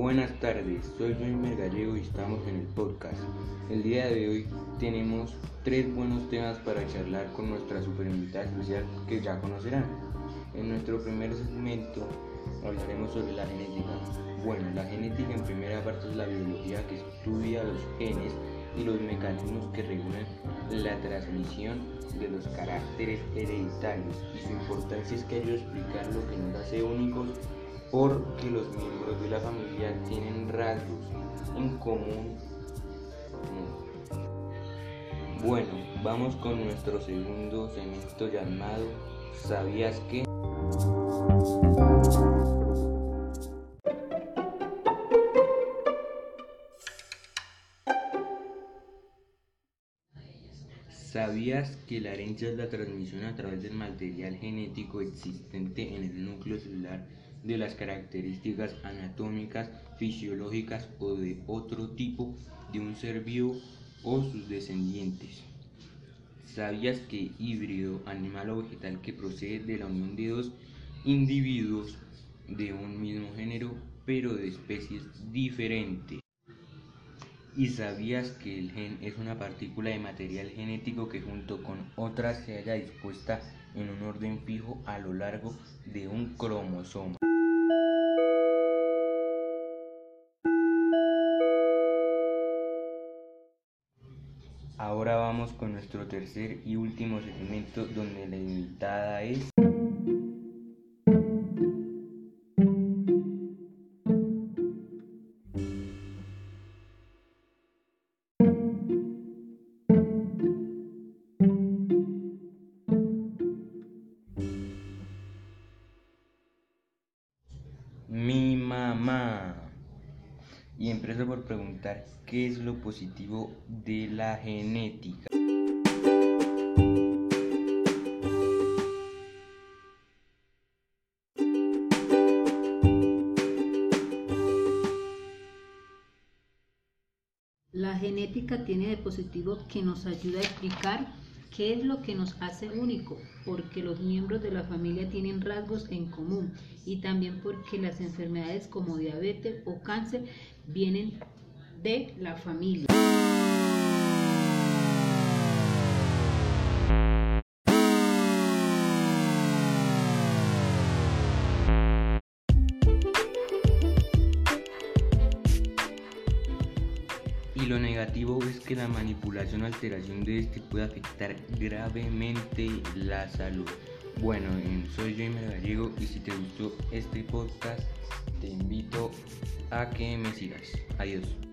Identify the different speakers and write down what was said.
Speaker 1: Buenas tardes, soy Jaime Gallego y estamos en el podcast. El día de hoy tenemos tres buenos temas para charlar con nuestra super invitada especial que ya conocerán. En nuestro primer segmento hablaremos sobre la genética. Bueno, la genética en primera parte es la biología que estudia los genes y los mecanismos que regulan la transmisión de los caracteres hereditarios y su importancia es que a explicar lo que nos hace únicos porque los miembros de la familia tienen rasgos en común. Bueno, vamos con nuestro segundo segmento llamado ¿Sabías que? ¿Sabías que la herencia es la transmisión a través del material genético existente en el núcleo celular de las características anatómicas, fisiológicas o de otro tipo de un ser vivo o sus descendientes? ¿Sabías que híbrido, animal o vegetal que procede de la unión de dos individuos de un mismo género pero de especies diferentes? ¿Y sabías que el gen es una partícula de material genético que junto con otras se halla dispuesta en un orden fijo a lo largo de un cromosoma? Ahora vamos con nuestro tercer y último segmento donde la invitada es... Mi mamá. Y empiezo por preguntar qué es lo positivo de la genética.
Speaker 2: La genética tiene de positivo que nos ayuda a explicar qué es lo que nos hace único, porque los miembros de la familia tienen rasgos en común y también porque las enfermedades como diabetes o cáncer vienen de la familia.
Speaker 1: Y lo negativo es que la manipulación o alteración de este puede afectar gravemente la salud. Bueno, soy Jaime Gallego y si te gustó este podcast, te invito a que me sigas. Adiós.